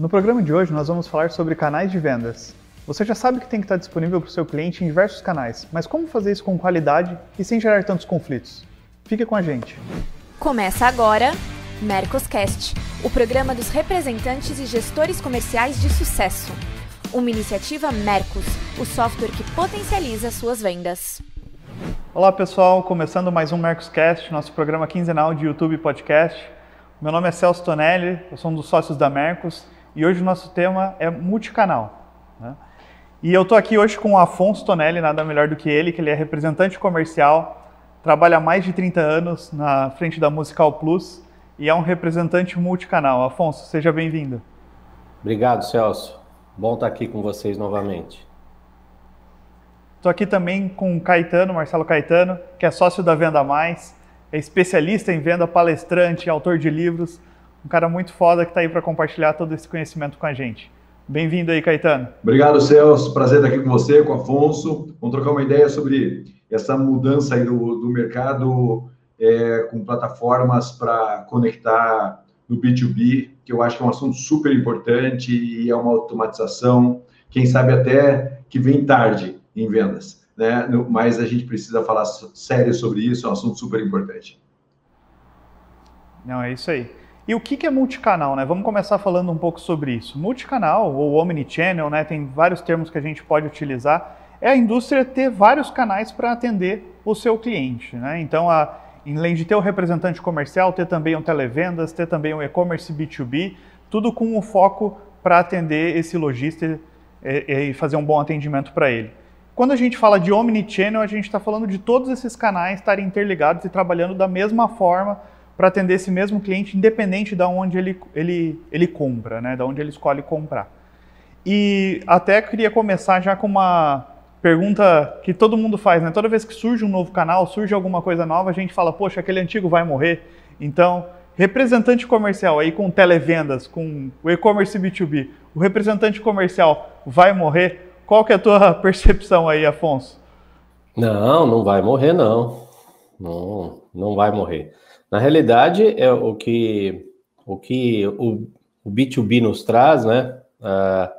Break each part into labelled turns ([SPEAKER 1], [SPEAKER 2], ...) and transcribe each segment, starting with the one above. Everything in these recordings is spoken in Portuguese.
[SPEAKER 1] No programa de hoje nós vamos falar sobre canais de vendas. Você já sabe que tem que estar disponível para o seu cliente em diversos canais, mas como fazer isso com qualidade e sem gerar tantos conflitos? Fique com a gente.
[SPEAKER 2] Começa agora Mercoscast, o programa dos representantes e gestores comerciais de sucesso. Uma iniciativa Mercos, o software que potencializa suas vendas.
[SPEAKER 1] Olá pessoal, começando mais um Mercoscast, nosso programa quinzenal de YouTube e podcast. Meu nome é Celso Tonelli, eu sou um dos sócios da Mercos e hoje o nosso tema é multicanal. Né? E eu estou aqui hoje com o Afonso Tonelli, nada melhor do que ele, que ele é representante comercial, trabalha há mais de 30 anos na frente da Musical Plus e é um representante multicanal. Afonso, seja bem-vindo.
[SPEAKER 3] Obrigado, Celso. Bom estar aqui com vocês novamente.
[SPEAKER 1] Estou aqui também com o Caetano, Marcelo Caetano, que é sócio da Venda Mais, é especialista em venda, palestrante, autor de livros, um cara muito foda que está aí para compartilhar todo esse conhecimento com a gente. Bem-vindo aí, Caetano.
[SPEAKER 4] Obrigado, Celso. Prazer estar aqui com você, com o Afonso. Vamos trocar uma ideia sobre essa mudança aí do, do mercado é, com plataformas para conectar no B2B, que eu acho que é um assunto super importante e é uma automatização, quem sabe até que vem tarde em vendas, né? Mas a gente precisa falar sério sobre isso, é um assunto super importante.
[SPEAKER 1] Não, é isso aí. E o que é multicanal, né? Vamos começar falando um pouco sobre isso. Multicanal ou omnichannel, né? Tem vários termos que a gente pode utilizar. É a indústria ter vários canais para atender o seu cliente, né? Então, a, além de ter o representante comercial, ter também um televendas, ter também um e-commerce B2B, tudo com o foco para atender esse lojista e, e fazer um bom atendimento para ele. Quando a gente fala de omnichannel, a gente está falando de todos esses canais estarem interligados e trabalhando da mesma forma para atender esse mesmo cliente, independente de onde ele, ele, ele compra, né? de onde ele escolhe comprar. E até queria começar já com uma pergunta que todo mundo faz, né? Toda vez que surge um novo canal, surge alguma coisa nova, a gente fala, poxa, aquele antigo vai morrer. Então, representante comercial aí com televendas, com o e-commerce B2B, o representante comercial vai morrer? Qual que é a tua percepção aí, Afonso?
[SPEAKER 3] Não, não vai morrer, não. Não, não vai morrer. Na realidade, é o que o, que o, o B2B nos traz, né? Uh,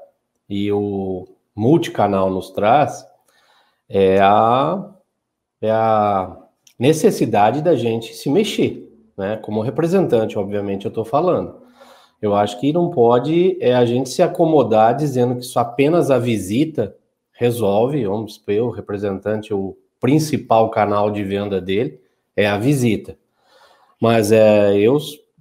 [SPEAKER 3] e o multicanal nos traz é a, é a necessidade da gente se mexer, né? Como representante, obviamente, eu estou falando. Eu acho que não pode é a gente se acomodar dizendo que só apenas a visita resolve, vamos supor, o representante, o principal canal de venda dele é a visita. Mas é, eu,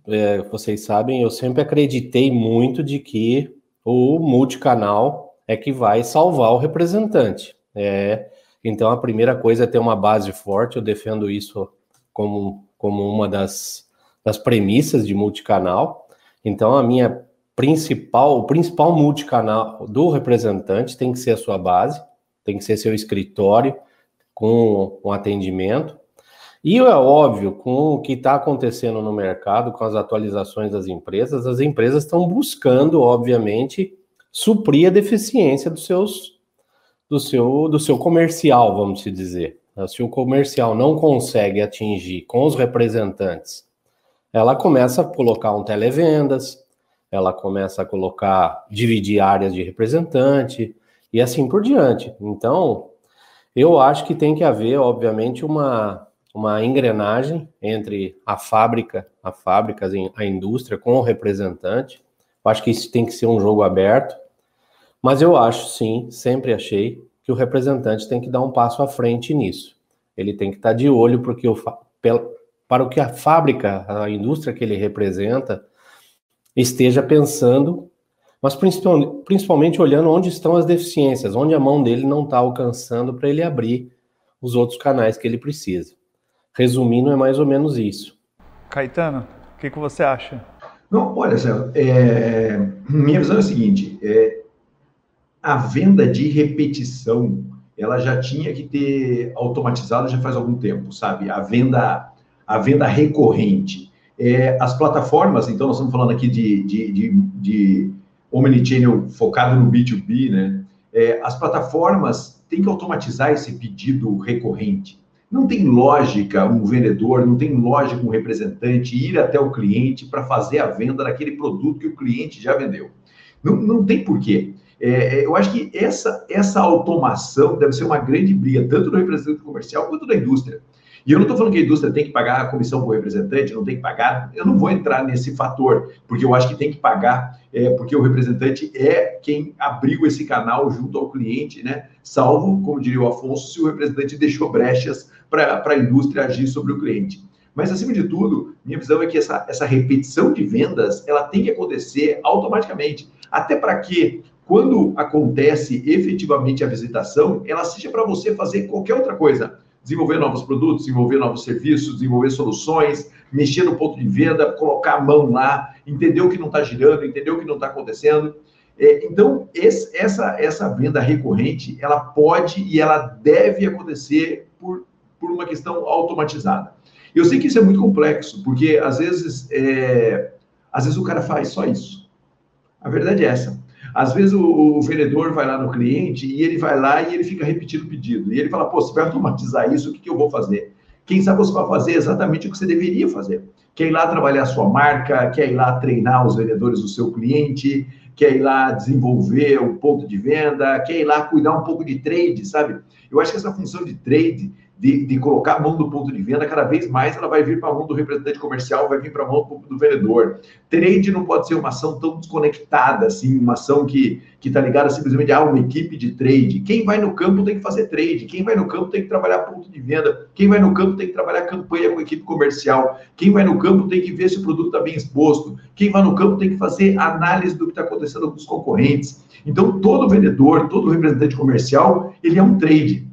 [SPEAKER 3] é, vocês sabem, eu sempre acreditei muito de que o multicanal é que vai salvar o representante. É, então a primeira coisa é ter uma base forte, eu defendo isso como, como uma das, das premissas de multicanal. Então a minha principal, o principal multicanal do representante tem que ser a sua base, tem que ser seu escritório com um atendimento. E é óbvio, com o que está acontecendo no mercado, com as atualizações das empresas, as empresas estão buscando, obviamente, suprir a deficiência dos seus, do, seu, do seu comercial, vamos dizer. Se o comercial não consegue atingir com os representantes, ela começa a colocar um televendas, ela começa a colocar, dividir áreas de representante e assim por diante. Então, eu acho que tem que haver, obviamente, uma uma engrenagem entre a fábrica, a fábrica, a indústria com o representante. Eu acho que isso tem que ser um jogo aberto, mas eu acho sim, sempre achei que o representante tem que dar um passo à frente nisso. Ele tem que estar de olho porque o, para o que a fábrica, a indústria que ele representa, esteja pensando, mas principalmente, principalmente olhando onde estão as deficiências, onde a mão dele não está alcançando para ele abrir os outros canais que ele precisa. Resumindo, é mais ou menos isso.
[SPEAKER 1] Caetano, o que, que você acha?
[SPEAKER 4] Não, olha, é, minha visão é a seguinte: é, a venda de repetição ela já tinha que ter automatizado já faz algum tempo, sabe? A venda, a venda recorrente. É, as plataformas, então nós estamos falando aqui de, de, de, de omnichannel focado no B2B, né? É, as plataformas têm que automatizar esse pedido recorrente. Não tem lógica um vendedor, não tem lógica um representante ir até o cliente para fazer a venda daquele produto que o cliente já vendeu. Não, não tem porquê. É, é, eu acho que essa, essa automação deve ser uma grande briga, tanto do representante comercial quanto da indústria. E eu não estou falando que a indústria tem que pagar a comissão para o representante, não tem que pagar. Eu não vou entrar nesse fator, porque eu acho que tem que pagar, é, porque o representante é quem abriga esse canal junto ao cliente, né? Salvo, como diria o Afonso, se o representante deixou brechas para a indústria agir sobre o cliente. Mas, acima de tudo, minha visão é que essa, essa repetição de vendas ela tem que acontecer automaticamente. Até para que, quando acontece efetivamente a visitação, ela seja para você fazer qualquer outra coisa desenvolver novos produtos, desenvolver novos serviços, desenvolver soluções, mexer no ponto de venda, colocar a mão lá, entender o que não está girando, entender o que não está acontecendo. É, então, esse, essa, essa venda recorrente, ela pode e ela deve acontecer por, por uma questão automatizada. Eu sei que isso é muito complexo, porque às vezes, é, às vezes o cara faz só isso. A verdade é essa. Às vezes o, o, vendedor vai lá no cliente e ele vai lá e ele fica repetindo o pedido. E ele fala, pô, você vai automatizar isso, o que, que eu vou fazer? Quem sabe você vai fazer exatamente o que você deveria fazer. Quer ir lá trabalhar a sua marca, quer ir lá treinar os vendedores do seu cliente, quer ir lá desenvolver o ponto de venda, quer ir lá cuidar um pouco de trade, sabe? Eu acho que essa função de trade de, de, colocar a mão do ponto de venda, cada vez mais ela vai vir para a mão do representante comercial, vai vir para a mão do vendedor. Trade não pode ser uma ação tão desconectada, assim, uma ação que está ligada simplesmente a uma equipe de trade. Quem vai no campo tem que fazer trade, quem vai no campo tem que trabalhar ponto de venda, quem vai no campo tem que trabalhar campanha com equipe comercial, quem vai no campo tem que ver se o produto está bem exposto, quem vai no campo tem que fazer análise do que está acontecendo com os concorrentes. Então, todo vendedor, todo representante comercial, ele é um trade.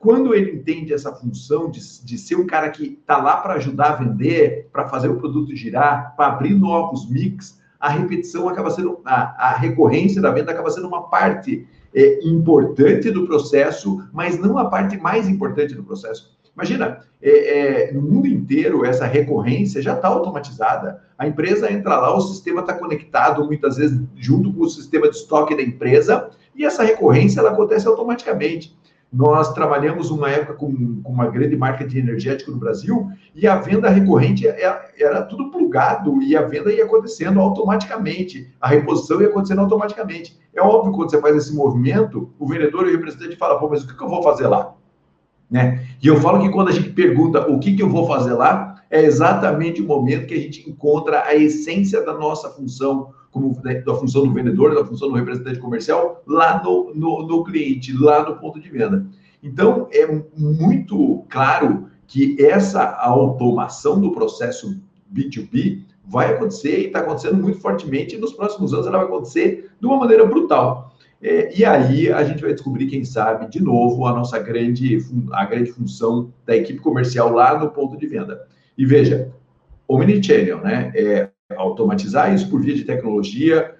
[SPEAKER 4] Quando ele entende essa função de, de ser um cara que está lá para ajudar a vender, para fazer o produto girar, para abrir novos mix, a repetição acaba sendo, a, a recorrência da venda acaba sendo uma parte é, importante do processo, mas não a parte mais importante do processo. Imagina, é, é, no mundo inteiro, essa recorrência já está automatizada. A empresa entra lá, o sistema está conectado, muitas vezes, junto com o sistema de estoque da empresa, e essa recorrência ela acontece automaticamente. Nós trabalhamos uma época com, com, uma grande marca de energético no Brasil e a venda recorrente era, é, era, tudo plugado e a venda ia acontecendo automaticamente, a reposição ia acontecendo automaticamente. É óbvio quando você faz esse movimento, o vendedor e o representante falam, pô, mas o que, que eu vou fazer lá? Né? E eu falo que quando a gente pergunta o que, que eu vou fazer lá, é exatamente o momento que a gente encontra a essência da nossa função como da função do vendedor, da função do representante comercial, lá no, no, no cliente, lá no ponto de venda. Então, é muito claro que essa automação do processo B2B vai acontecer e está acontecendo muito fortemente, e nos próximos anos ela vai acontecer de uma maneira brutal. É, e aí a gente vai descobrir, quem sabe, de novo, a nossa grande, a grande função da equipe comercial lá no ponto de venda. E veja, Omnichannel, né? É, automatizar isso por via de tecnologia,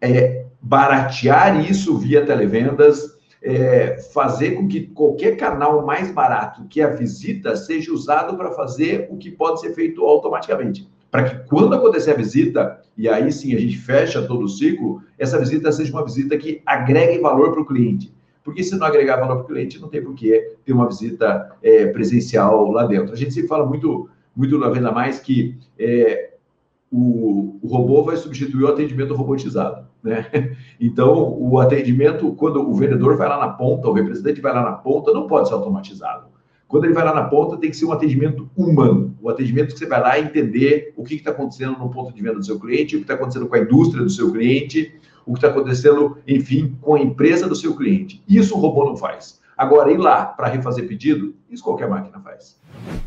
[SPEAKER 4] é, baratear isso via televendas, é, fazer com que qualquer canal mais barato que a visita seja usado para fazer o que pode ser feito automaticamente. Para que quando acontecer a visita, e aí sim a gente fecha todo o ciclo, essa visita seja uma visita que agregue valor para o cliente. Porque se não agregar valor para o cliente, não tem por que ter uma visita é, presencial lá dentro. A gente sempre fala muito, muito na Venda Mais que é, o, o, robô vai substituir o atendimento robotizado. Né? Então, o atendimento, quando o vendedor vai lá na ponta, o representante vai lá na ponta, não pode ser automatizado. Quando ele vai lá na ponta, tem que ser um atendimento humano. O atendimento que você vai lá entender o que está acontecendo no ponto de venda do seu cliente, o que está acontecendo com a indústria do seu cliente, o que está acontecendo, enfim, com a empresa do seu cliente. Isso o robô não faz. Agora, ir lá para refazer pedido, isso qualquer máquina faz.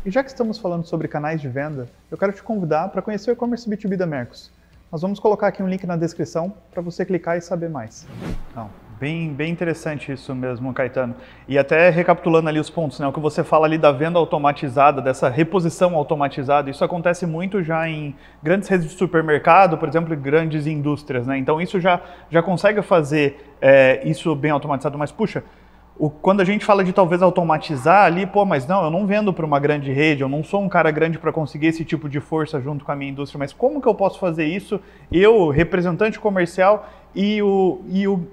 [SPEAKER 1] E já que estamos falando sobre canais de venda, eu quero te convidar para conhecer o e-commerce B2B da Mercos. Nós vamos colocar aqui um link na descrição para você clicar e saber mais. Não, bem, bem interessante isso mesmo, Caetano. E até recapitulando ali os pontos, né, o que você fala ali da venda automatizada, dessa reposição automatizada, isso acontece muito já em grandes redes de supermercado, por exemplo, grandes indústrias. Né? Então isso já, já consegue fazer é, isso bem automatizado, mas puxa, o, quando a gente fala de talvez automatizar ali, pô, mas não, eu não vendo para uma grande rede, eu não sou um cara grande para conseguir esse tipo de força junto com a minha indústria, mas como que eu posso fazer isso? Eu, representante comercial e o, e o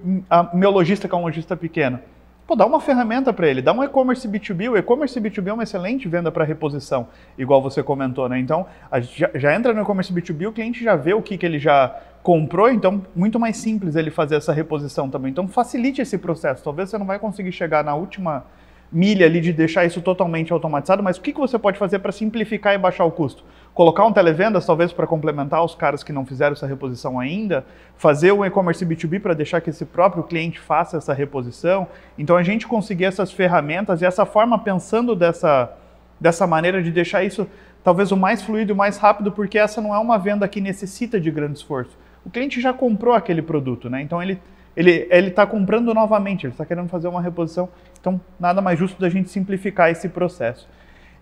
[SPEAKER 1] meu lojista que é um lojista pequeno. Pô, dá uma ferramenta para ele, dá um e-commerce B2B. O e-commerce B2B é uma excelente venda para reposição, igual você comentou, né? Então, já, já, entra no e-commerce B2B, o cliente já vê o que, que ele já comprou, então muito mais simples ele fazer essa reposição também. Então, facilite esse processo. Talvez você não vai conseguir chegar na última milha ali de deixar isso totalmente automatizado, mas o que, que você pode fazer para simplificar e baixar o custo? Colocar um televendas, talvez, para complementar os caras que não fizeram essa reposição ainda, fazer um e-commerce B2B para deixar que esse próprio cliente faça essa reposição. Então, a gente conseguir essas ferramentas e essa forma pensando dessa, dessa maneira de deixar isso talvez o mais fluido e o mais rápido, porque essa não é uma venda que necessita de grande esforço. O cliente já comprou aquele produto, né? Então, ele ele está comprando novamente, ele está querendo fazer uma reposição. Então, nada mais justo da gente simplificar esse processo.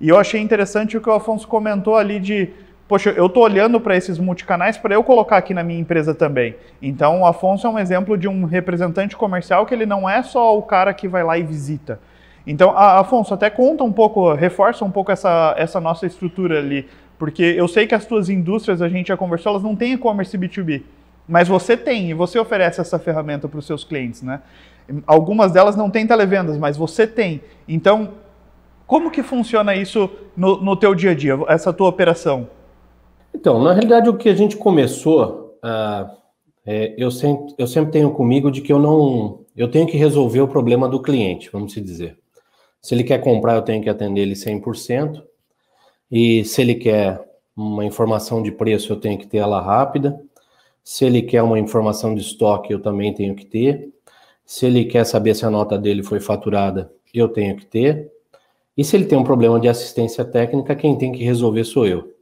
[SPEAKER 1] E eu achei interessante o que o Afonso comentou ali de, poxa, eu estou olhando para esses multicanais para eu colocar aqui na minha empresa também. Então, o Afonso é um exemplo de um representante comercial que ele não é só o cara que vai lá e visita. Então, Afonso, até conta um pouco, reforça um pouco essa, essa nossa estrutura ali, porque eu sei que as tuas indústrias, a gente já conversou, elas não têm e-commerce B2B. Mas você tem, e você oferece essa ferramenta para os seus clientes, né? Algumas delas não têm televendas, mas você tem. Então, como que funciona isso no, no teu dia a dia, essa tua operação?
[SPEAKER 3] Então, na realidade, o que a gente começou, uh, é, eu, sempre, eu sempre tenho comigo de que eu não, eu tenho que resolver o problema do cliente, vamos dizer. Se ele quer comprar, eu tenho que atender ele 100%, e se ele quer uma informação de preço, eu tenho que ter ela rápida. Se ele quer uma informação de estoque, eu também tenho que ter. Se ele quer saber se a nota dele foi faturada, eu tenho que ter. E se ele tem um problema de assistência técnica, quem tem que resolver sou eu.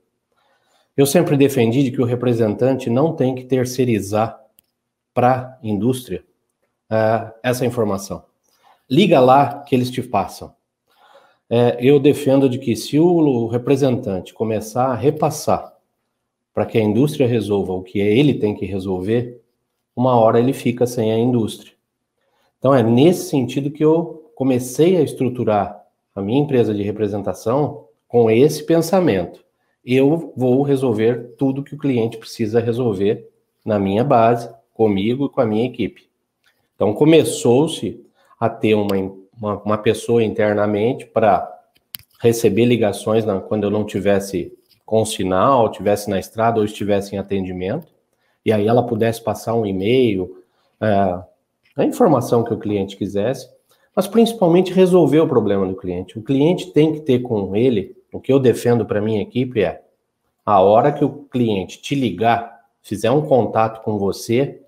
[SPEAKER 3] Eu sempre defendi de que o representante não tem que terceirizar para a indústria uh, essa informação. Liga lá que eles te passam. É, eu defendo de que se o representante começar a repassar para que a indústria resolva o que ele tem que resolver, uma hora ele fica sem a indústria. Então é nesse sentido que eu comecei a estruturar a minha empresa de representação com esse pensamento. Eu vou resolver tudo que o cliente precisa resolver na minha base, comigo e com a minha equipe. Então começou-se a ter uma, uma, uma pessoa internamente para receber ligações na, quando eu não tivesse com sinal, tivesse na estrada ou estivesse em atendimento, e aí ela pudesse passar um e-mail, é, a informação que o cliente quisesse, mas principalmente resolver o problema do cliente. O cliente tem que ter com ele, o que eu defendo para minha equipe é, a hora que o cliente te ligar, fizer um contato com você,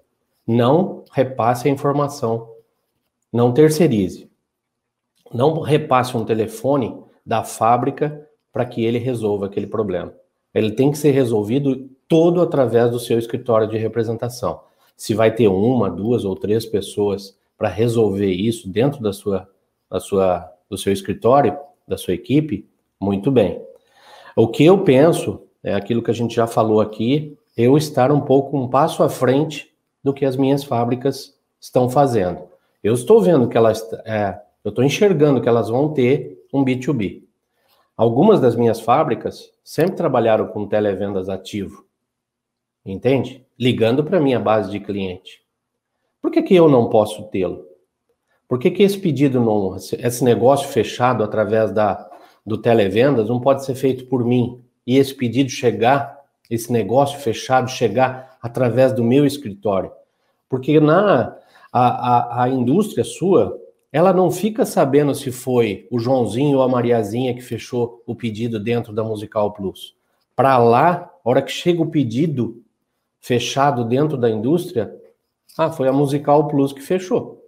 [SPEAKER 3] não repasse a informação, não terceirize. Não repasse um telefone da fábrica para que ele resolva aquele problema. Ele tem que ser resolvido todo através do seu escritório de representação. Se vai ter uma, duas ou três pessoas para resolver isso dentro da sua, da sua, do seu escritório, da sua equipe, muito bem. O que eu penso é aquilo que a gente já falou aqui, eu estar um pouco um passo à frente do que as minhas fábricas estão fazendo. Eu estou vendo que elas, é, eu estou enxergando que elas vão ter um B2B. Algumas das minhas fábricas sempre trabalharam com televendas ativo, entende? Ligando para minha base de cliente. Por que, que eu não posso tê-lo? Por que, que esse pedido, não, esse negócio fechado através da, do televendas não pode ser feito por mim? E esse pedido chegar, esse negócio fechado chegar através do meu escritório? Porque na a, a, a indústria sua, ela não fica sabendo se foi o Joãozinho ou a Mariazinha que fechou o pedido dentro da Musical Plus. Para lá, a hora que chega o pedido fechado dentro da indústria, ah, foi a Musical Plus que fechou.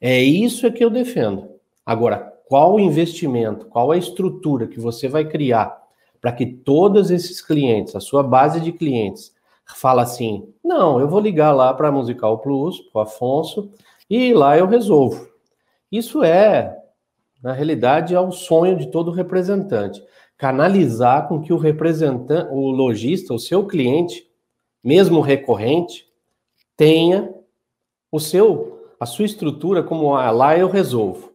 [SPEAKER 3] É isso que eu defendo. Agora, qual o investimento, qual a estrutura que você vai criar para que todos esses clientes, a sua base de clientes, fala assim: não, eu vou ligar lá para a Musical Plus, para o Afonso, e lá eu resolvo. Isso é, na realidade, é o sonho de todo representante. Canalizar com que o representante, o lojista, o seu cliente, mesmo recorrente, tenha o seu, a sua estrutura como ah, lá eu resolvo.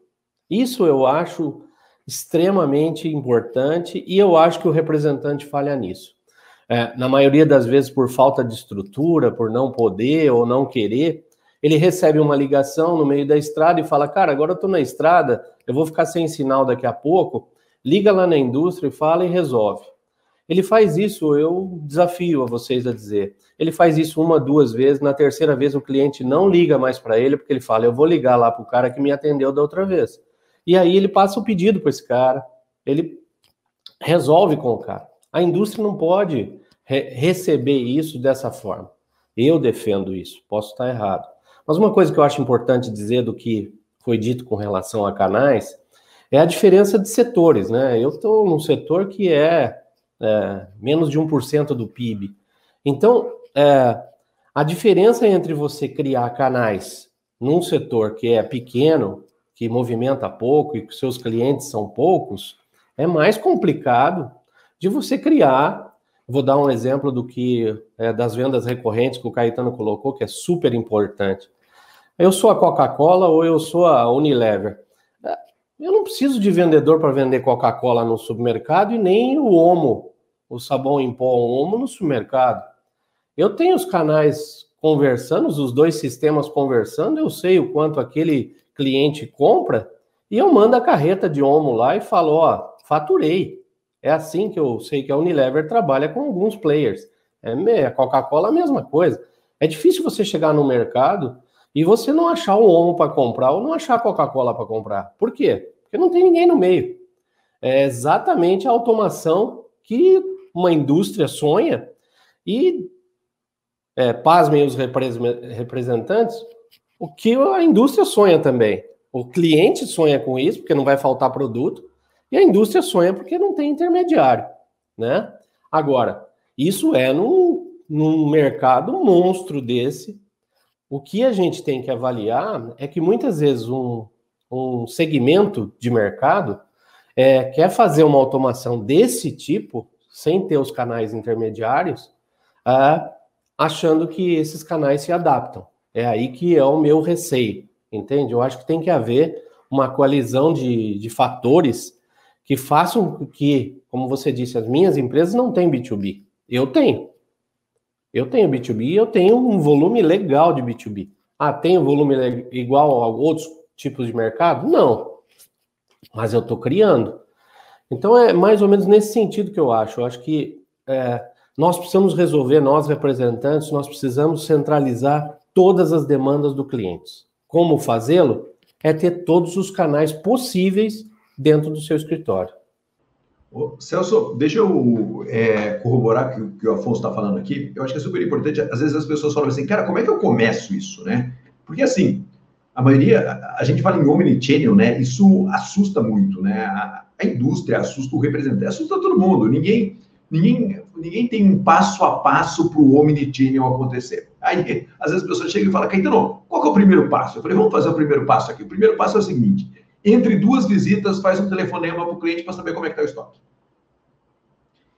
[SPEAKER 3] Isso eu acho extremamente importante e eu acho que o representante falha nisso. É, na maioria das vezes por falta de estrutura, por não poder ou não querer, Ele recebe uma ligação no meio da estrada e fala: Cara, agora eu estou na estrada, eu vou ficar sem sinal daqui a pouco. Liga lá na indústria e fala e resolve. Ele faz isso, eu desafio a vocês a dizer. Ele faz isso uma, duas vezes, na terceira vez o cliente não liga mais para ele, porque ele fala: Eu vou ligar lá para o cara que me atendeu da outra vez. E aí ele passa o pedido para esse cara, ele resolve com o cara. A indústria não pode re receber isso dessa forma. Eu defendo isso, posso estar errado. Mas uma coisa que eu acho importante dizer do que foi dito com relação a canais é a diferença de setores, né? Eu estou num setor que é, é menos de 1% do PIB. Então, é, a diferença entre você criar canais num setor que é pequeno, que movimenta pouco e que seus clientes são poucos, é mais complicado de você criar. Vou dar um exemplo do que é, das vendas recorrentes que o Caetano colocou, que é super importante. Eu sou a Coca-Cola ou eu sou a Unilever. É, eu não preciso de vendedor para vender Coca-Cola no supermercado e nem o Omo, o sabão em pó Omo no supermercado. Eu tenho os canais conversando, os dois sistemas conversando, eu sei o quanto aquele cliente compra e eu mando a carreta de Omo lá e falo, ó, faturei. É assim que eu sei que a Unilever trabalha com alguns players. É, a Coca-Cola a mesma coisa. É difícil você chegar no mercado e você não achar o Omo para comprar ou não achar a Coca-Cola para comprar. Por quê? Porque não tem ninguém no meio. É exatamente a automação que uma indústria sonha e, é, pasmem os representantes, o que a indústria sonha também. O cliente sonha com isso, porque não vai faltar produto, e a indústria sonha porque não tem intermediário, né? Agora, isso é num, num mercado monstro desse. O que a gente tem que avaliar é que muitas vezes um, um segmento de mercado é, quer fazer uma automação desse tipo, sem ter os canais intermediários, é, achando que esses canais se adaptam. É aí que é o meu receio, entende? Eu acho que tem que haver uma coalizão de, de fatores que façam que, como você disse, as minhas empresas não têm B2B. Eu tenho. Eu tenho B2B e eu tenho um volume legal de B2B. Ah, tem um volume igual a outros tipos de mercado? Não. Mas eu estou criando. Então é mais ou menos nesse sentido que eu acho. Eu acho que é, nós precisamos resolver, nós representantes, nós precisamos centralizar todas as demandas do cliente. Como fazê-lo? É ter todos os canais possíveis dentro do seu escritório.
[SPEAKER 4] Ô, Celso, deixa eu é, corroborar o que o Afonso está falando aqui. Eu acho que é super importante. Às vezes as pessoas falam assim, cara, como é que eu começo isso, né? Porque assim, a maioria, a, a gente fala em omnichannel, né? Isso assusta muito, né? A, a indústria assusta o representante, assusta todo mundo. Ninguém, ninguém, ninguém tem um passo a passo para o omnichannel acontecer. Aí, às vezes as pessoas chegam e falam, Caetano, qual é o primeiro passo? Eu falei, vamos fazer o primeiro passo aqui. O primeiro passo é o seguinte: entre duas visitas, faz um telefonema para o cliente para saber como é que está o estoque.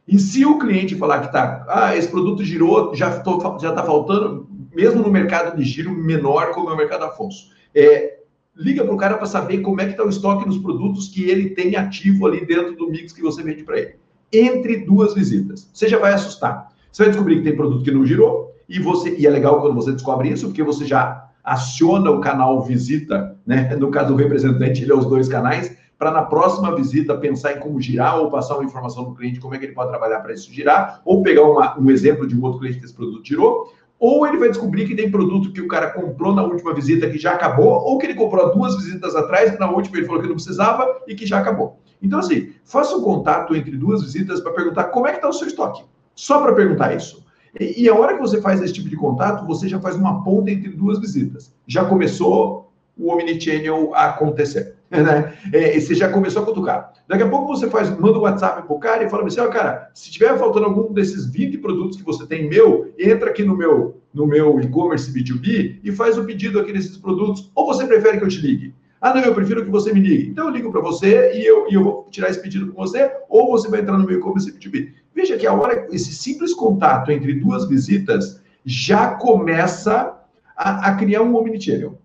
[SPEAKER 4] E se o cliente falar que está, ah, esse produto girou, já está tá faltando, mesmo no mercado de giro menor como é o mercado Afonso, é, liga para o cara para saber como é que está o estoque nos produtos que ele tem ativo ali dentro do mix que você vende para ele. Entre duas visitas. Você já vai assustar. Você vai descobrir que tem produto que não girou, e você e é legal quando você descobre isso, porque você já aciona o canal visita, né? No caso do representante, ele é os dois canais, para na próxima visita pensar em como girar ou passar uma informação para o cliente, como é que ele pode trabalhar para isso girar, ou pegar uma, um exemplo de um outro cliente que esse produto tirou, ou ele vai descobrir que tem produto que o cara comprou na última visita que já acabou, ou que ele comprou duas visitas atrás, que na última ele falou que não precisava e que já acabou. Então, assim, faça um contato entre duas visitas para perguntar como é que está o seu estoque. Só para perguntar isso. E, e a hora que você faz esse tipo de contato, você já faz uma ponta entre duas visitas. Já começou o omnichannel a acontecer. Né? É, você já começou a cutucar. Daqui a pouco você faz, manda um WhatsApp pro cara e fala assim, oh, cara, se tiver faltando algum desses 20 produtos que você tem meu, entra aqui no meu no meu e-commerce B2B e faz o pedido aqui desses produtos. Ou você prefere que eu te ligue? Ah, não, eu prefiro que você me ligue. Então eu ligo para você e eu, e eu vou tirar esse pedido com você, ou você vai entrar no meu e-commerce B2B. Veja que a hora, esse simples contato entre duas visitas já começa a, a criar um omnichannel.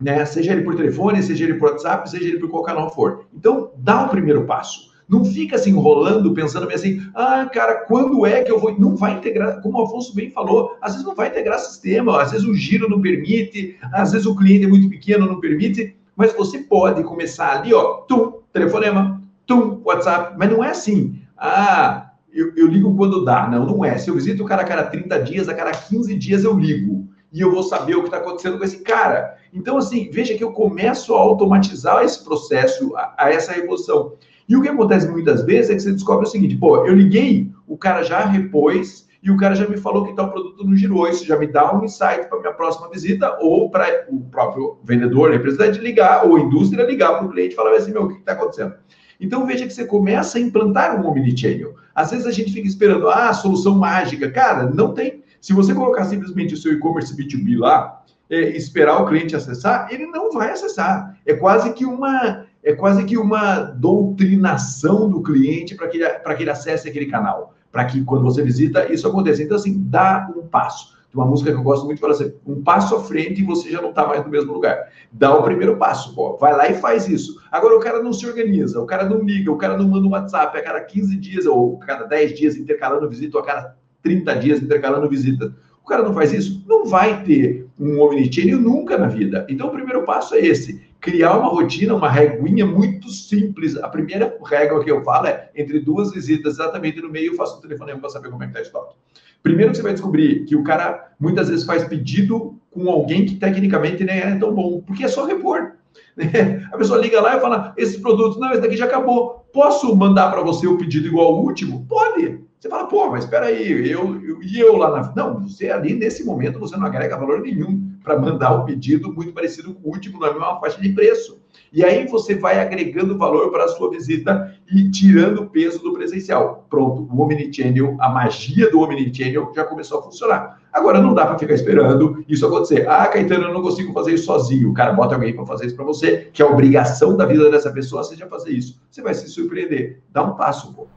[SPEAKER 4] Né? Seja ele por telefone, seja ele por WhatsApp, seja ele por qual canal for. Então, dá o primeiro passo. Não fica assim enrolando, pensando assim, ah, cara, quando é que eu vou. Não vai integrar, como o Afonso bem falou, às vezes não vai integrar sistema, às vezes o giro não permite, às vezes o cliente é muito pequeno, não permite, mas você pode começar ali, ó, tum, telefonema, tum, WhatsApp, mas não é assim, ah, eu, eu ligo quando dá. Não, não é. Se eu visito o cara a cada 30 dias, a cada 15 dias eu ligo e eu vou saber o que está acontecendo com esse cara. Então, assim, veja que eu começo a automatizar esse processo, a, a, essa reposição. E o que acontece muitas vezes é que você descobre o seguinte: pô, eu liguei, o cara já repôs e o cara já me falou que tal produto não girou. Isso já me dá um insight para minha próxima visita ou para o próprio vendedor, representante ligar, ou a indústria ligar para o cliente e falar assim: meu, o que está acontecendo? Então veja que você começa a implantar um omnichannel. Às vezes a gente fica esperando, ah, solução mágica. Cara, não tem. Se você colocar simplesmente o seu e-commerce B2B lá, é, esperar o cliente acessar, ele não vai acessar. É quase que uma é quase que uma doutrinação do cliente para que, ele, que ele acesse aquele canal, para que quando você visita isso aconteça. Então, assim, dá um passo. Tem uma música que eu gosto muito de falar assim: um passo à frente e você já não está mais no mesmo lugar. Dá o primeiro passo, pô. vai lá e faz isso. Agora o cara não se organiza, o cara não liga, o cara não manda um WhatsApp a cada 15 dias, ou a cada 10 dias intercalando visita, ou a cada 30 dias intercalando visita. O cara não faz isso, não vai ter um omnichannel nunca na vida. Então o primeiro passo é esse: criar uma rotina, uma reguinha muito simples. A primeira regra que eu falo é entre duas visitas, exatamente no meio, eu faço um telefonema para saber como é que está o estoque. Primeiro você vai descobrir que o cara muitas vezes faz pedido com alguém que tecnicamente nem é tão bom, porque é só repor. Né? A pessoa liga lá e fala: esses produtos, não, esse daqui já acabou. Posso mandar para você o pedido igual ao último? Pode. Você fala, pô, mas espera aí, eu, eu, e eu lá na. Não, você ali nesse momento você não agrega valor nenhum para mandar um pedido muito parecido com o último, na mesma faixa de preço. E aí você vai agregando valor para a sua visita e tirando o peso do presencial. Pronto, o Omnichannel, a magia do Omnichannel já começou a funcionar. Agora não dá para ficar esperando isso acontecer. Ah, Caetano, eu não consigo fazer isso sozinho. Cara bota alguém para fazer isso para você, que é a obrigação da vida dessa pessoa seja fazer isso. Você vai se surpreender. Dá um passo, pô.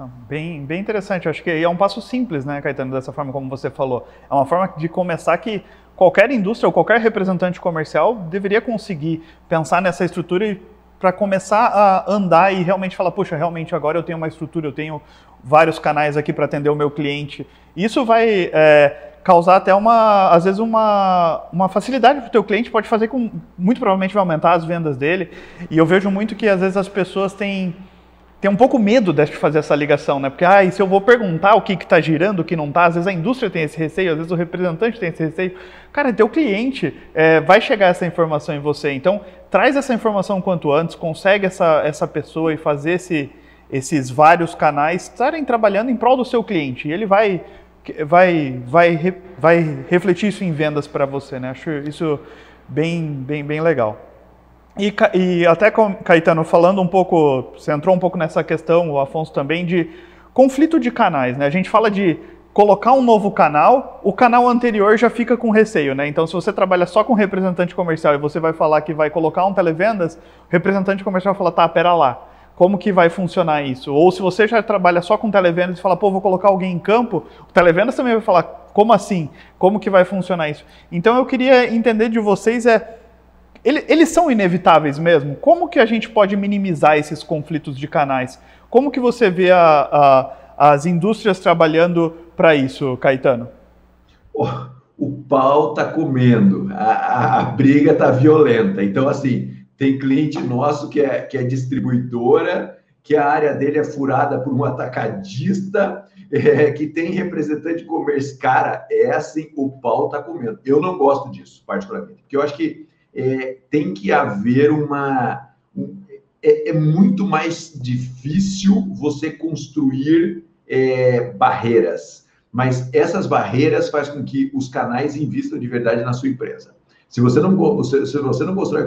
[SPEAKER 1] Ah, bem, bem interessante. acho que é um passo simples, né, Caetano, dessa forma como você falou. É uma forma de começar que qualquer indústria ou qualquer representante comercial deveria conseguir pensar nessa estrutura para começar a andar e realmente falar, puxa, realmente agora eu tenho uma estrutura, eu tenho vários canais aqui para atender o meu cliente. Isso vai é, causar até uma, às vezes uma, uma facilidade para o teu cliente, pode fazer com, muito provavelmente vai aumentar as vendas dele. E eu vejo muito que às vezes as pessoas têm tem um pouco medo de fazer essa ligação, né? Porque, ah, e se eu vou perguntar o que está girando, o que não está, às vezes a indústria tem esse receio, às vezes o representante tem esse receio. Cara, teu cliente é, vai chegar essa informação em você. Então, traz essa informação quanto antes, consegue essa, essa pessoa e fazer esse, esses vários canais estarem trabalhando em prol do seu cliente. E ele vai, vai, vai, vai refletir isso em vendas para você, né? Acho isso bem, bem, bem legal. E, e até, Caetano, falando um pouco, você entrou um pouco nessa questão, o Afonso também, de conflito de canais, né? A gente fala de colocar um novo canal, o canal anterior já fica com receio, né? Então, se você trabalha só com representante comercial e você vai falar que vai colocar um televendas, o representante comercial vai falar, tá, pera lá, como que vai funcionar isso? Ou se você já trabalha só com televendas e fala, pô, vou colocar alguém em campo, o televendas também vai falar, como assim? Como que vai funcionar isso? Então, eu queria entender de vocês é eles são inevitáveis mesmo? Como que a gente pode minimizar esses conflitos de canais? Como que você vê a, a, as indústrias trabalhando para isso, Caetano?
[SPEAKER 4] O pau tá comendo, a, a, a briga tá violenta. Então, assim, tem cliente nosso que é, que é distribuidora, que a área dele é furada por um atacadista, é, que tem representante de comércio. Cara, é assim, o pau tá comendo. Eu não gosto disso, particularmente, porque eu acho que é, tem que haver uma. É, é, muito mais difícil você construir é, barreiras, mas essas barreiras fazem com que os canais invistam de verdade na sua empresa. Se você não, se você não constrói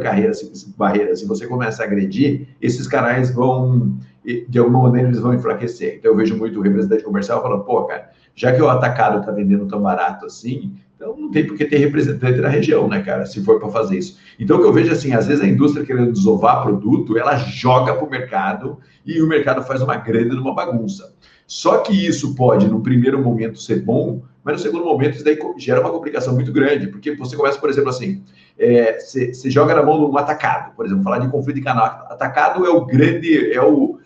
[SPEAKER 4] barreiras, se você começa a agredir, esses canais vão, de alguma maneira, eles vão enfraquecer. Então, eu vejo muito o representante comercial falando, pô, cara, já que o atacado está vendendo tão barato assim, então não tem por que ter representante na região, né, cara, se for para fazer isso. Então o que eu vejo assim, às vezes a indústria querendo desovar produto, ela joga para o mercado e o mercado faz uma grande uma bagunça. Só que isso pode, no primeiro momento, ser bom, Mas no segundo momento, isso daí gera uma complicação muito grande, porque você começa, por exemplo, assim, é, você, você joga na mão de um atacado, por exemplo, falar de conflito de canal. Atacado é o grande, é o,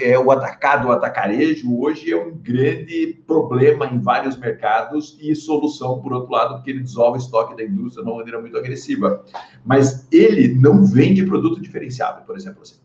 [SPEAKER 4] é, o atacado, o atacarejo, hoje é um grande problema em vários mercados e solução, por outro lado, porque ele dissolve o estoque da indústria de uma maneira muito agressiva. Mas ele não vende produto diferenciado, por exemplo. Assim.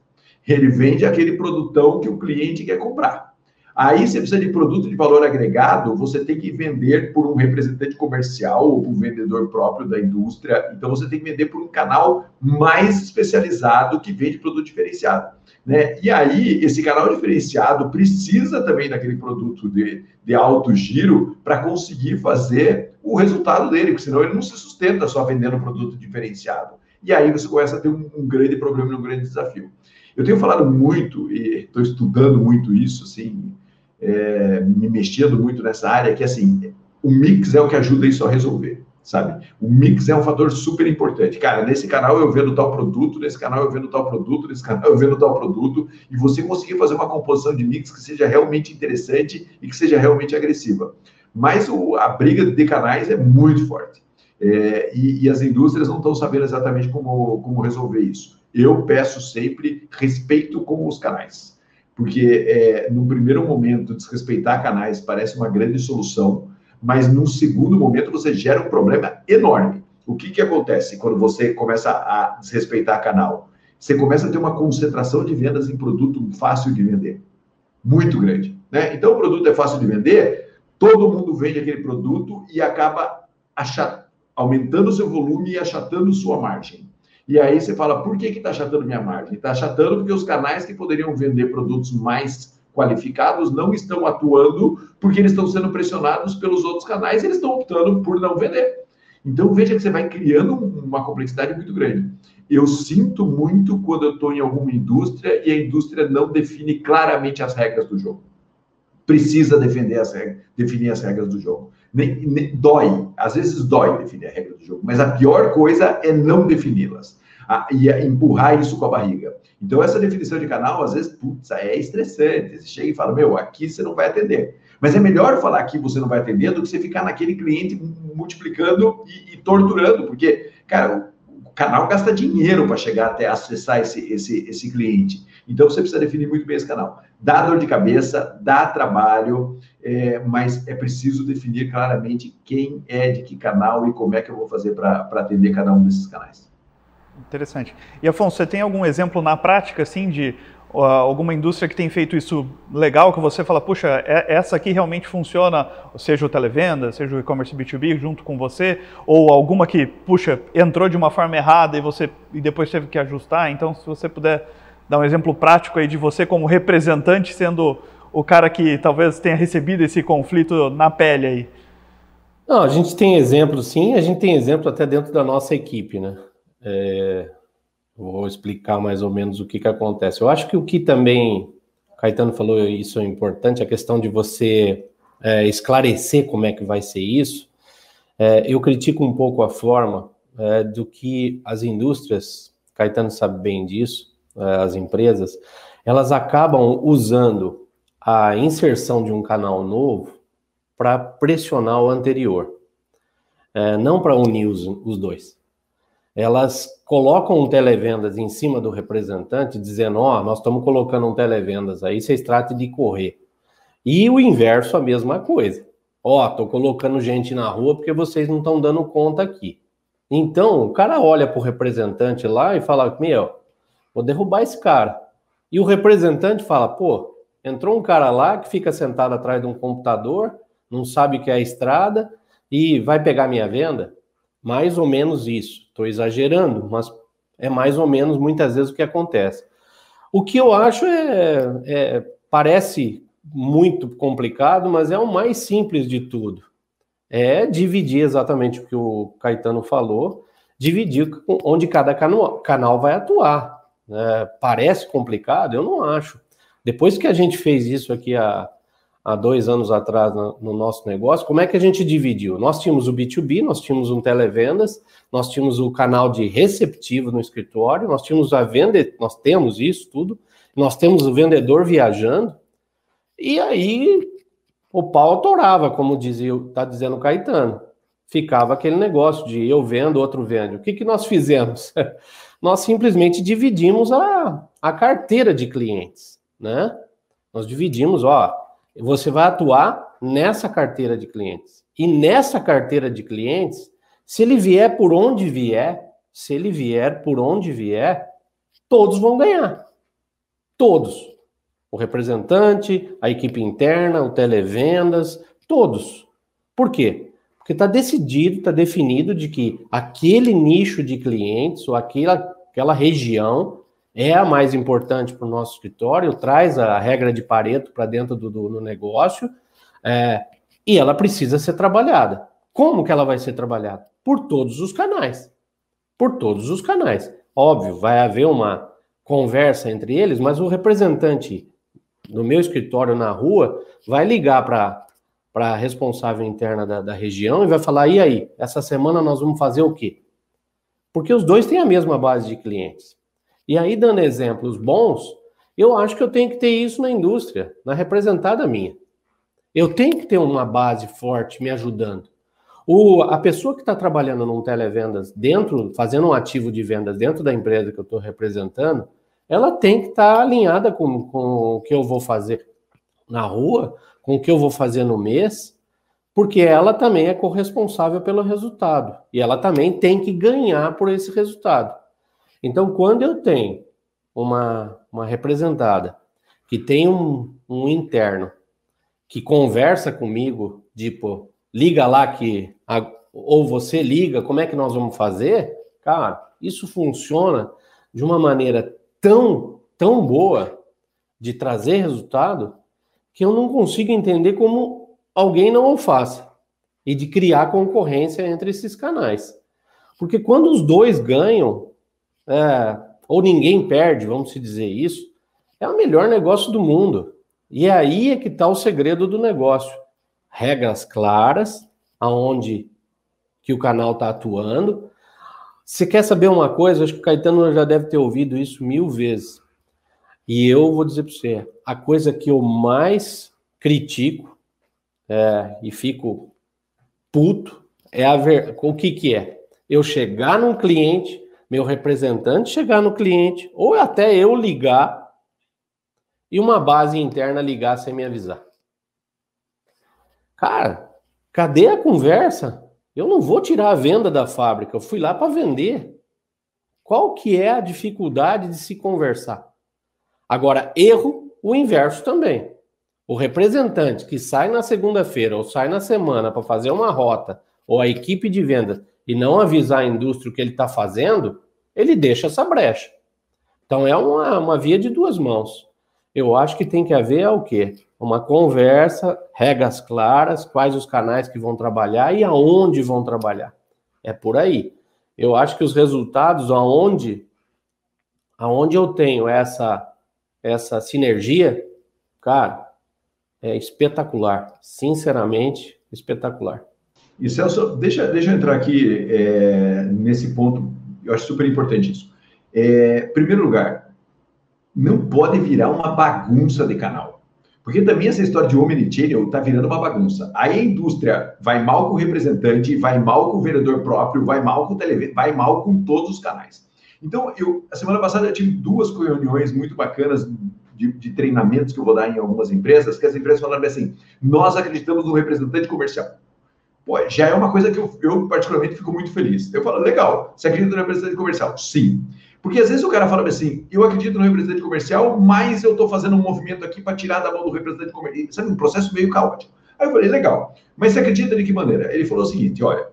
[SPEAKER 4] Ele vende aquele produtão que o cliente quer comprar. Aí você precisa de produto de valor agregado, você tem que vender por um representante comercial ou por um vendedor próprio da indústria. Então você tem que vender por um canal mais especializado que vende produto diferenciado. Né? E aí, esse canal diferenciado precisa também daquele produto de, de alto giro para conseguir fazer o resultado dele, porque senão ele não se sustenta só vendendo produto diferenciado. E aí você começa a ter um, um grande problema, um grande desafio. Eu tenho falado muito, e estou estudando muito isso, assim, é, me mexendo muito nessa área, que assim, o mix é o que ajuda isso a resolver, sabe? O mix é um fator super importante. Cara, nesse canal eu vendo tal produto, nesse canal eu vendo tal produto, nesse canal eu vendo tal produto, e você conseguir fazer uma composição de mix que seja realmente interessante e que seja realmente agressiva. Mas o, a briga de canais é muito forte. É, e, e, as indústrias não estão sabendo exatamente como, como resolver isso. Eu peço sempre respeito com os canais porque é, no primeiro momento desrespeitar canais parece uma grande solução, mas no segundo momento você gera um problema enorme. O que, que acontece quando você começa a desrespeitar canal? Você começa a ter uma concentração de vendas em produto fácil de vender, muito grande. Né? Então o produto é fácil de vender, todo mundo vende aquele produto e acaba achat... aumentando seu volume e achatando sua margem. E aí você fala, por que está achatando minha margem? Está achatando porque os canais que poderiam vender produtos mais qualificados não estão atuando porque eles estão sendo pressionados pelos outros canais e eles estão optando por não vender. Então veja que você vai criando uma complexidade muito grande. Eu sinto muito quando eu estou em alguma indústria e a indústria não define claramente as regras do jogo. Precisa defender as regras, definir as regras do jogo. Nem, nem, dói, às vezes dói definir a regra do jogo, mas a pior coisa é não defini-las e empurrar isso com a barriga. Então, essa definição de canal, às vezes, putz, é estressante. Você chega e fala, meu, aqui você não vai atender. Mas é melhor falar que você não vai atender do que você ficar naquele cliente multiplicando e, e torturando, porque, cara, o canal gasta dinheiro para chegar até acessar esse, esse, esse cliente. Então, você precisa definir muito bem esse canal. Dá dor de cabeça, dá trabalho, é, mas é preciso definir claramente quem é de que canal e como é que eu vou fazer para atender cada um desses canais.
[SPEAKER 1] Interessante. E Afonso, você tem algum exemplo na prática, assim, de uh, alguma indústria que tem feito isso legal, que você fala, puxa, é, essa aqui realmente funciona, seja o televenda, seja o e-commerce B2B junto com você, ou alguma que, puxa, entrou de uma forma errada e você e depois teve que ajustar. Então, se você puder dar um exemplo prático aí de você como representante sendo o cara que talvez tenha recebido esse conflito na pele aí?
[SPEAKER 3] Não, a gente tem exemplo, sim, a gente tem exemplo até dentro da nossa equipe, né? É, vou explicar mais ou menos o que, que acontece. Eu acho que o que também, Caetano falou, isso é importante, a questão de você é, esclarecer como é que vai ser isso. É, eu critico um pouco a forma é, do que as indústrias, Caetano sabe bem disso, as empresas, elas acabam usando a inserção de um canal novo para pressionar o anterior, é, não para unir os, os dois. Elas colocam um televendas em cima do representante, dizendo: Ó, oh, nós estamos colocando um televendas aí, vocês tratem de correr. E o inverso, a mesma coisa. Ó, oh, estou colocando gente na rua porque vocês não estão dando conta aqui. Então, o cara olha para o representante lá e fala: Meu, vou derrubar esse cara. E o representante fala: Pô, Entrou um cara lá que fica sentado atrás de um computador, não sabe o que é a estrada e vai pegar minha venda? Mais ou menos isso. Estou exagerando, mas é mais ou menos muitas vezes o que acontece. O que eu acho é, é parece muito complicado, mas é o mais simples de tudo. É dividir exatamente o que o Caetano falou, dividir onde cada canal vai atuar. É, parece complicado? Eu não acho. Depois que a gente fez isso aqui há, há dois anos atrás no, no, nosso negócio, como é que a gente dividiu? Nós tínhamos o B2B, nós tínhamos um televendas, nós tínhamos o canal de receptivo no escritório, nós tínhamos a venda, nós temos isso tudo, nós temos o vendedor viajando, e aí o pau autorava, como dizia, tá dizendo o Caetano. Ficava aquele negócio de eu vendo, outro vende. O que, que nós fizemos? nós simplesmente dividimos a, a carteira de clientes, né? Nós dividimos, ó, você vai atuar nessa carteira de clientes. E nessa carteira de clientes, se ele vier por onde vier, se ele vier por onde vier, todos vão ganhar. Todos. O representante, a equipe interna, o televendas, todos. Por quê? Porque está decidido, está definido de que aquele nicho de clientes ou aquela, aquela região é a mais importante para o nosso escritório, traz a regra de Pareto para dentro do, do, negócio, é, e ela precisa ser trabalhada. Como que ela vai ser trabalhada? Por todos os canais. Por todos os canais. Óbvio, vai haver uma conversa entre eles, mas o representante no meu escritório na rua vai ligar para para a responsável interna da, da, região e vai falar: e aí, essa semana nós vamos fazer o quê? Porque os dois têm a mesma base de clientes. E aí, dando exemplos bons, eu acho que eu tenho que ter isso na indústria, na representada minha. Eu tenho que ter uma base forte me ajudando. O, a pessoa que está trabalhando num televendas dentro, fazendo um ativo de vendas dentro da empresa que eu estou representando, ela tem que estar tá alinhada com, com o que eu vou fazer na rua, com o que eu vou fazer no mês, porque ela também é corresponsável pelo resultado. E ela também tem que ganhar por esse resultado. Então, quando eu tenho uma, uma representada que tem um, um interno que conversa comigo, tipo, liga lá que. Ou você liga, como é que nós vamos fazer? Cara, isso funciona de uma maneira tão, tão boa de trazer resultado que eu não consigo entender como alguém não o faça e de criar concorrência entre esses canais. Porque quando os dois ganham, é, ou ninguém perde, vamos se dizer isso, é o melhor negócio do mundo. E é aí é que está o segredo do negócio. Regras claras, aonde que o canal está atuando. Você quer saber uma coisa? Acho que o Caetano já deve ter ouvido isso mil vezes. E eu vou dizer para você, a coisa que eu mais critico é, e fico puto é a ver... o que que é? Eu chegar num cliente, meu representante chegar no cliente, ou até eu ligar e uma base interna ligar sem me avisar. Cara, cadê a conversa? Eu não vou tirar a venda da fábrica, eu fui lá para vender. Qual que é a dificuldade de se conversar? Agora, erro, o inverso também. O representante que sai na segunda-feira ou sai na semana para fazer uma rota, ou a equipe de vendas, e não avisar a indústria o que ele está fazendo, ele deixa essa brecha. Então é uma, uma via de duas mãos. Eu acho que tem que haver é o quê? Uma conversa, regras claras, quais os canais que vão trabalhar e aonde vão trabalhar. É por aí. Eu acho que os resultados, aonde, aonde eu tenho essa essa sinergia, cara, é espetacular. Sinceramente, espetacular.
[SPEAKER 4] E Celso, deixa, deixa eu entrar aqui é, nesse ponto, eu acho super importante isso. É, primeiro lugar, não pode virar uma bagunça de canal. Porque também essa história de omnichannel está virando uma bagunça. Aí a indústria vai mal com o representante, vai mal com o vendedor próprio, vai mal com o televisão, vai mal com todos os canais. Então, eu, a semana passada eu tive duas reuniões muito bacanas de, de, treinamentos que eu vou dar em algumas empresas, que as empresas falaram assim, nós acreditamos no representante comercial. Pô, já é uma coisa que eu, eu, particularmente fico muito feliz. Eu falo, legal, você acredita no representante comercial? Sim. Porque às vezes o cara fala assim, eu acredito no representante comercial, mas eu estou fazendo um movimento aqui para tirar da mão do representante comercial. Sabe, um processo meio caótico. Aí eu falei, legal, mas você acredita de que maneira? Ele falou o seguinte, olha,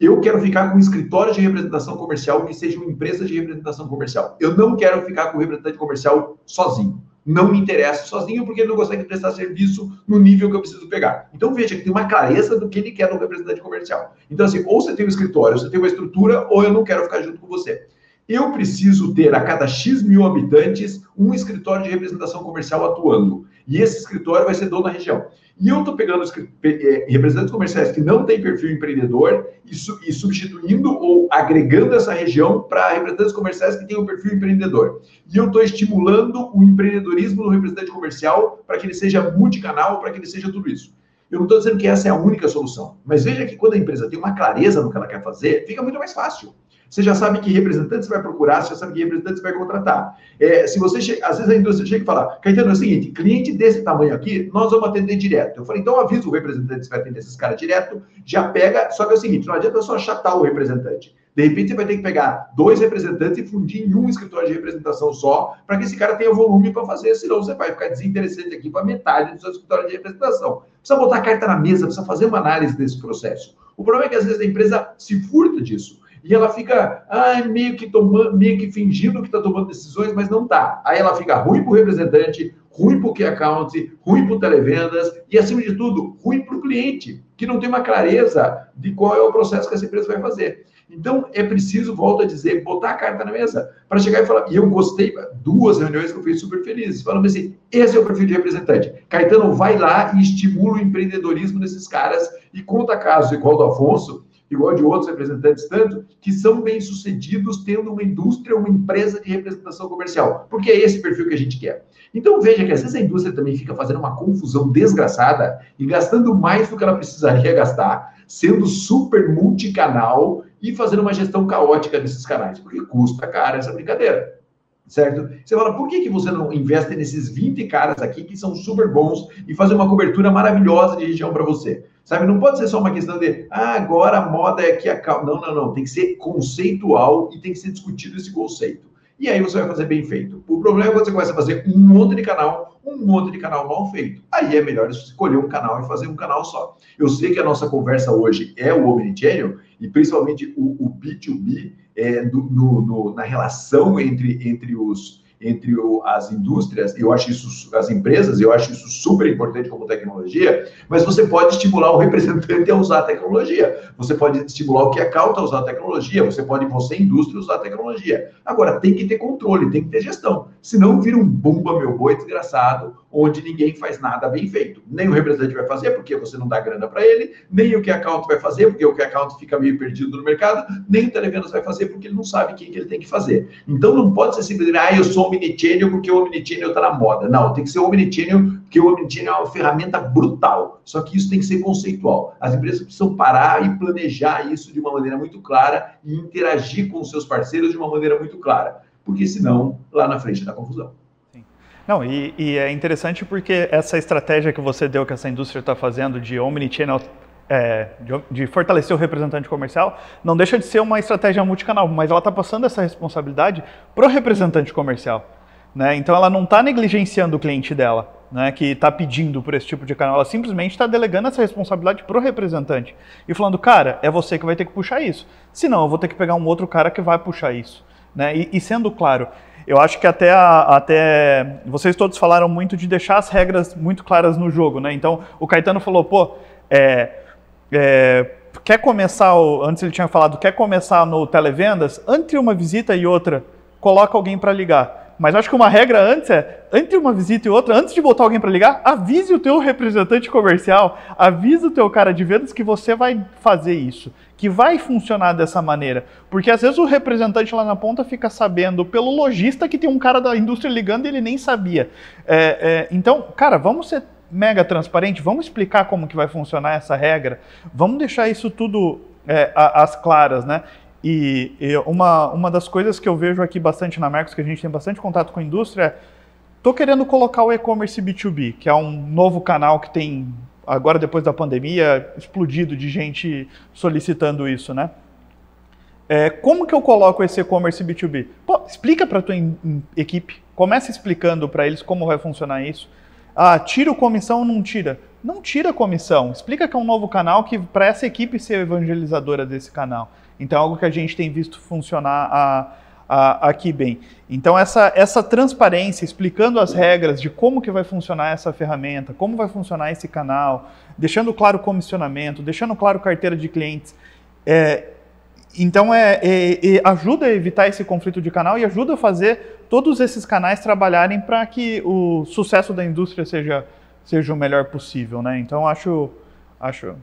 [SPEAKER 4] eu quero ficar com um escritório de representação comercial que seja uma empresa de representação comercial. Eu não quero ficar com o representante comercial sozinho. Não me interessa sozinho porque ele não consegue prestar serviço no nível que eu preciso pegar. Então veja que tem uma clareza do que ele quer no representante comercial. Então assim, ou você tem um escritório, você tem uma estrutura, ou eu não quero ficar junto com você. Eu preciso ter a cada X mil habitantes um escritório de representação comercial atuando. E esse escritório vai ser dono da região. E eu estou pegando é, representantes comerciais que não têm perfil empreendedor e, su e substituindo ou agregando essa região para representantes comerciais que têm um perfil empreendedor. E eu estou estimulando o empreendedorismo do representante comercial para que ele seja multicanal, para que ele seja tudo isso. Eu não estou dizendo que essa é a única solução, mas veja que quando a empresa tem uma clareza no que ela quer fazer, fica muito mais fácil. Você já sabe que representante você vai procurar, você já sabe que representante você vai contratar. É, se você às vezes a indústria chega e fala, Caetano, é o seguinte, cliente desse tamanho aqui, nós vamos atender direto. Eu falei, então avisa o representante que vai atender esses caras direto, já pega, só que é o seguinte, não adianta só achatar o representante. De repente você vai ter que pegar dois representantes e fundir em um escritório de representação só, para que esse cara tenha volume para fazer, senão você vai ficar desinteressante aqui para metade do seu escritório de representação. Precisa botar a carta na mesa, precisa fazer uma análise desse processo. O problema é que às vezes a empresa se furta disso e ela fica ah, meio, que tomando, meio que fingindo que está tomando decisões, mas não está. Aí ela fica ruim para o representante, ruim para o key account, ruim para o televendas e, acima de tudo, ruim para o cliente, que não tem uma clareza de qual é o processo que essa empresa vai fazer. Então, é preciso, volto a dizer, botar a carta na mesa para chegar e falar. E eu gostei, duas reuniões que eu fiz super felizes, falando assim: esse é o perfil de representante. Caetano, vai lá e estimula o empreendedorismo desses caras e conta caso igual do Afonso, igual de outros representantes tanto, que são bem-sucedidos tendo uma indústria, uma empresa de representação comercial, porque é esse perfil que a gente quer. Então veja que às vezes a indústria também fica fazendo uma confusão desgraçada e gastando mais do que ela precisaria gastar, sendo super multicanal e fazendo uma gestão caótica desses canais, porque custa cara essa brincadeira certo? Você fala, por que, que você não investe nesses 20 caras aqui que são super bons e fazem uma cobertura maravilhosa de região para você? Sabe, não pode ser só uma questão de, ah, agora a moda é que a Não, não, não. Tem que ser conceitual e tem que ser discutido esse conceito. E aí você vai fazer bem feito. O problema é quando você começa a fazer um monte de canal, um monte de canal mal feito. Aí é melhor escolher um canal e fazer um canal só. Eu sei que a nossa conversa hoje é o Omnichannel e principalmente o, o B2B é, no, no, na relação entre, entre os entre o, as indústrias, eu acho isso, as empresas, eu acho isso super importante como tecnologia, mas você pode estimular o representante a usar a tecnologia, você pode estimular o que é cauta a usar a tecnologia, você pode, você, indústria, usar a tecnologia. Agora, tem que ter controle, tem que ter gestão, senão vira um bumba meu boi desgraçado, onde ninguém faz nada bem feito. Nem o representante vai fazer, porque você não dá grana para ele, nem o que account vai fazer, porque o que account fica meio perdido no mercado, nem o televendas vai fazer, porque ele não sabe quem que ele tem que fazer. Então, não pode ser simplesmente, ah, eu sou omnichannel porque o omnichannel está na moda. Não, tem que ser omnichannel porque o omnichannel é uma ferramenta brutal. Só que isso tem que ser conceitual. As empresas precisam parar e planejar isso de uma maneira muito clara e interagir com os seus parceiros de uma maneira muito clara. Porque senão, lá na frente dá confusão.
[SPEAKER 1] Não, e, e, é interessante porque essa estratégia que você deu, que essa indústria está fazendo de omnichannel, é, de, de, fortalecer o representante comercial, não deixa de ser uma estratégia multicanal, mas ela está passando essa responsabilidade para o representante comercial. Né? Então ela não está negligenciando o cliente dela, né, que está pedindo por esse tipo de canal, ela simplesmente está delegando essa responsabilidade para o representante e falando, cara, é você que vai ter que puxar isso. Senão eu vou ter que pegar um outro cara que vai puxar isso. Né? E, e sendo claro, eu acho que até, a, até vocês todos falaram muito de deixar as regras muito claras no jogo, né? Então o Caetano falou, pô, é, é, quer começar, antes ele tinha falado, quer começar no televendas, entre uma visita e outra, coloca alguém para ligar. Mas acho que uma regra antes é, entre uma visita e outra, antes de botar alguém para ligar, avise o teu representante comercial, avise o teu cara de vendas que você vai fazer isso, que vai funcionar dessa maneira. Porque às vezes o representante lá na ponta fica sabendo pelo lojista que tem um cara da indústria ligando e ele nem sabia. É, é, então, cara, vamos ser mega transparente, vamos explicar como que vai funcionar essa regra, vamos deixar isso tudo é, às claras, né? E, e, uma, uma das coisas que eu vejo aqui bastante na Mercos, que a gente tem bastante contato com a indústria, é estou querendo colocar o e-commerce B2B, que é um novo canal que tem, agora depois da pandemia, explodido de gente solicitando isso, né? É, como que eu coloco esse e-commerce B2B? Pô, explica para a tua equipe, começa explicando para eles como vai funcionar isso. Ah, tira o comissão ou não tira? Não tira a comissão. Explica que é um novo canal que para essa equipe ser evangelizadora desse canal. Então, é algo que a gente tem visto funcionar a, a, aqui bem. Então, essa, essa transparência, explicando as regras de como que vai funcionar essa ferramenta, como vai funcionar esse canal, deixando claro o comissionamento, deixando claro carteira de clientes, é, então é, é, é, ajuda a evitar esse conflito de canal e ajuda a fazer todos esses canais trabalharem para que o sucesso da indústria seja, seja o melhor possível, né? Então acho, acho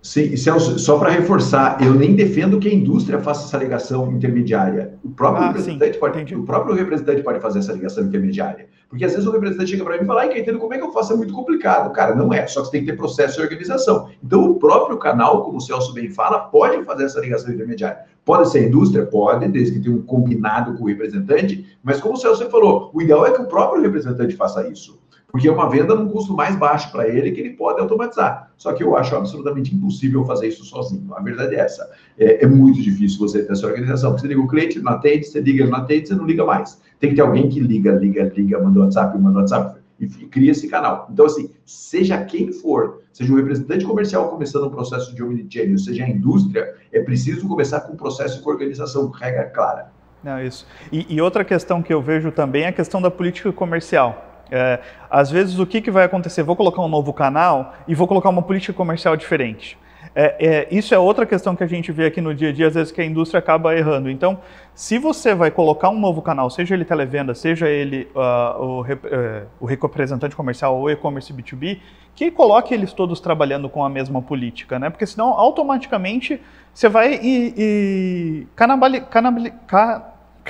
[SPEAKER 4] Sim, Celso, só para reforçar, eu nem defendo que a indústria faça essa ligação intermediária. O próprio, ah, representante, sim, pode, o próprio representante pode fazer essa ligação intermediária. Porque às vezes o representante chega para mim e fala, ai, entendo como é que eu faço? É muito complicado. Cara, não é, só que você tem que ter processo e organização. Então, o próprio canal, como o Celso bem fala, pode fazer essa ligação intermediária. Pode ser a indústria? Pode, desde que tenha um combinado com o representante, mas como o Celso falou, o ideal é que o próprio representante faça isso porque é uma venda num custo mais baixo para ele que ele pode automatizar. Só que eu acho absolutamente impossível fazer isso sozinho. A verdade é essa. É, é muito difícil você ter essa organização. Você liga o cliente, não atende, você liga, não atende, você não liga mais. Tem que ter alguém que liga, liga, liga, manda WhatsApp, manda WhatsApp e cria esse canal. Então, assim, seja quem for, seja um representante comercial começando um processo de omnichannel, seja a indústria, é preciso começar com um processo com organização, regra clara.
[SPEAKER 1] Não, isso. E, e outra questão que eu vejo também é a questão da política comercial. É, às vezes, o que, que vai acontecer? Vou colocar um novo canal e vou colocar uma política comercial diferente. É, é, isso é outra questão que a gente vê aqui no dia a dia, às vezes que a indústria acaba errando. Então, se você vai colocar um novo canal, seja ele televenda, seja ele uh, o, uh, o representante comercial ou e-commerce B2B, que coloque eles todos trabalhando com a mesma política, né? Porque senão, automaticamente, você vai e, e canabali, canabali,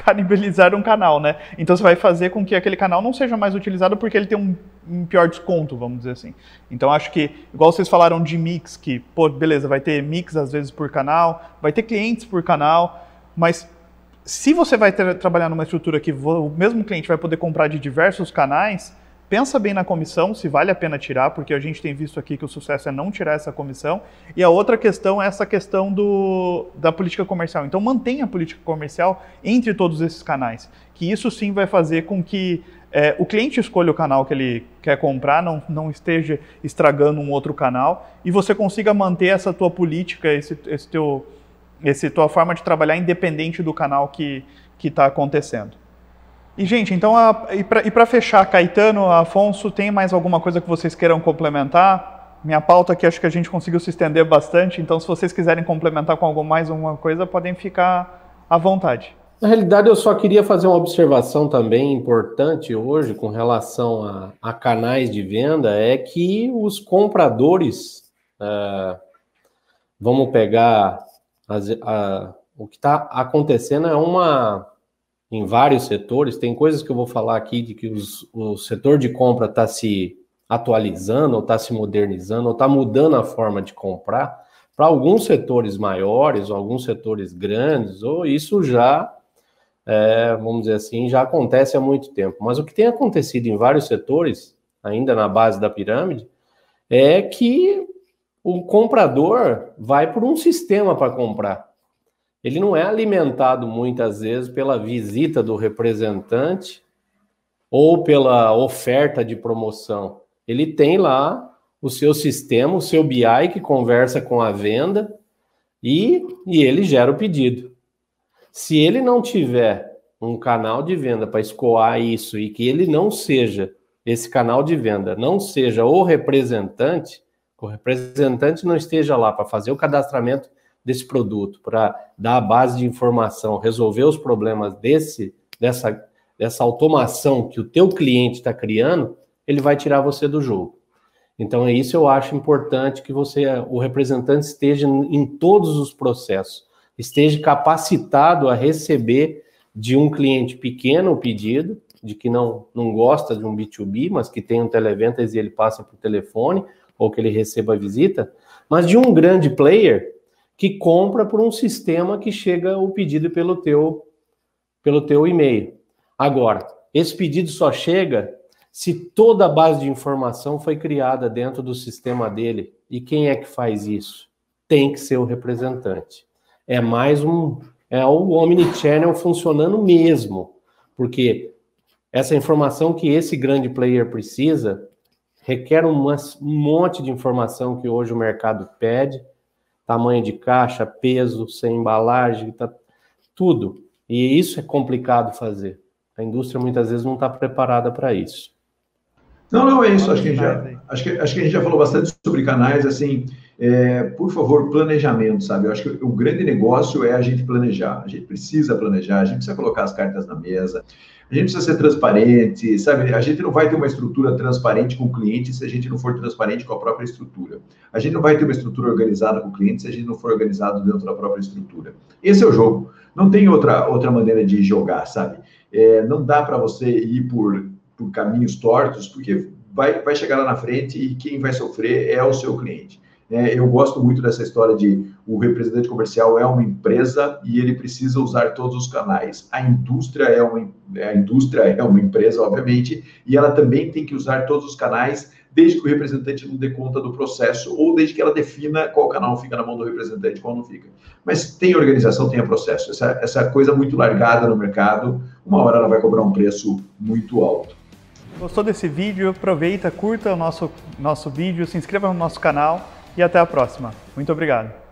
[SPEAKER 1] canibalizar um canal, né? Então você vai fazer com que aquele canal não seja mais utilizado porque ele tem um, um, pior desconto, vamos dizer assim. Então acho que, igual vocês falaram de mix, que, pô, beleza, vai ter mix às vezes por canal, vai ter clientes por canal, mas se você vai trabalhar numa estrutura que o mesmo cliente vai poder comprar de diversos canais, pensa bem na comissão, se vale a pena tirar, porque a gente tem visto aqui que o sucesso é não tirar essa comissão. E a outra questão é essa questão do, da política comercial. Então mantenha a política comercial entre todos esses canais, que isso sim vai fazer com que é, o cliente escolha o canal que ele quer comprar, não, não esteja estragando um outro canal, e você consiga manter essa tua política, esse, esse teu, esse tua forma de trabalhar independente do canal que está acontecendo. E, gente, então, a, e para fechar, Caetano, Afonso, tem mais alguma coisa que vocês queiram complementar? Minha pauta aqui acho que a gente conseguiu se estender bastante, então se vocês quiserem complementar com algo mais alguma coisa, podem ficar à vontade.
[SPEAKER 3] Na realidade, eu só queria fazer uma observação também importante hoje com relação a, a canais de venda, é que os compradores, é, vamos pegar as, o que está acontecendo é uma em vários setores. Tem coisas que eu vou falar aqui de que os, o setor de compra está se atualizando, ou está se modernizando, ou está mudando a forma de comprar. Para alguns setores maiores, ou alguns setores grandes, ou isso já, é, vamos dizer assim, já acontece há muito tempo. Mas o que tem acontecido em vários setores, ainda na base da pirâmide, é que o comprador vai por um sistema para comprar ele não é alimentado muitas vezes pela visita do representante ou pela oferta de promoção. Ele tem lá o seu sistema, o seu BI que conversa com a venda e, e ele gera o pedido. Se ele não tiver um canal de venda para escoar isso e que ele não seja esse canal de venda, não seja o representante, o representante não esteja lá para fazer o cadastramento desse produto, para dar a base de informação, resolver os problemas desse dessa, dessa automação que o teu cliente está criando, ele vai tirar você do jogo. Então, é isso eu acho importante que você, o representante, esteja em todos os processos, esteja capacitado a receber de um cliente pequeno o pedido, de que não, não gosta de um B2B, mas que tem um televentas e ele passa por telefone, ou que ele receba a visita, mas de um grande player que compra por um sistema que chega o pedido pelo teu pelo teu e-mail. Agora, esse pedido só chega se toda a base de informação foi criada dentro do sistema dele. E quem é que faz isso? Tem que ser o representante. É mais um é o omnichannel funcionando mesmo, porque essa informação que esse grande player precisa requer um monte de informação que hoje o mercado pede tamanho de caixa, peso, sem embalagem, tá, tudo. E isso é complicado fazer. A indústria muitas vezes não está preparada para isso.
[SPEAKER 4] Não, não é isso. Acho que, já, acho, que, acho que a gente já falou bastante sobre canais. Assim, é, por favor, planejamento, sabe? Eu acho que o grande negócio é a gente planejar. A gente precisa planejar, a gente precisa colocar as cartas na mesa, a gente precisa ser transparente, sabe? A gente não vai ter uma estrutura transparente com o cliente se a gente não for transparente com a própria estrutura. A gente não vai ter uma estrutura organizada com o cliente se a gente não for organizado dentro da própria estrutura. Esse é o jogo. Não tem outra, outra maneira de jogar, sabe? É, não dá para você ir por, por caminhos tortos, porque vai, vai chegar lá na frente e quem vai sofrer é o seu cliente. É, eu gosto muito dessa história de o representante comercial é uma empresa e ele precisa usar todos os canais. A indústria é uma, a indústria é uma empresa, obviamente, e ela também tem que usar todos os canais, desde que o representante não dê conta do processo ou desde que ela defina qual canal fica na mão do representante qual não fica. Mas tem organização, tem processo. Essa, essa coisa muito largada no mercado, uma hora ela vai cobrar um preço muito alto.
[SPEAKER 1] Gostou desse vídeo? Aproveita, curta o nosso, nosso vídeo, se inscreva no nosso canal e até a próxima. Muito obrigado.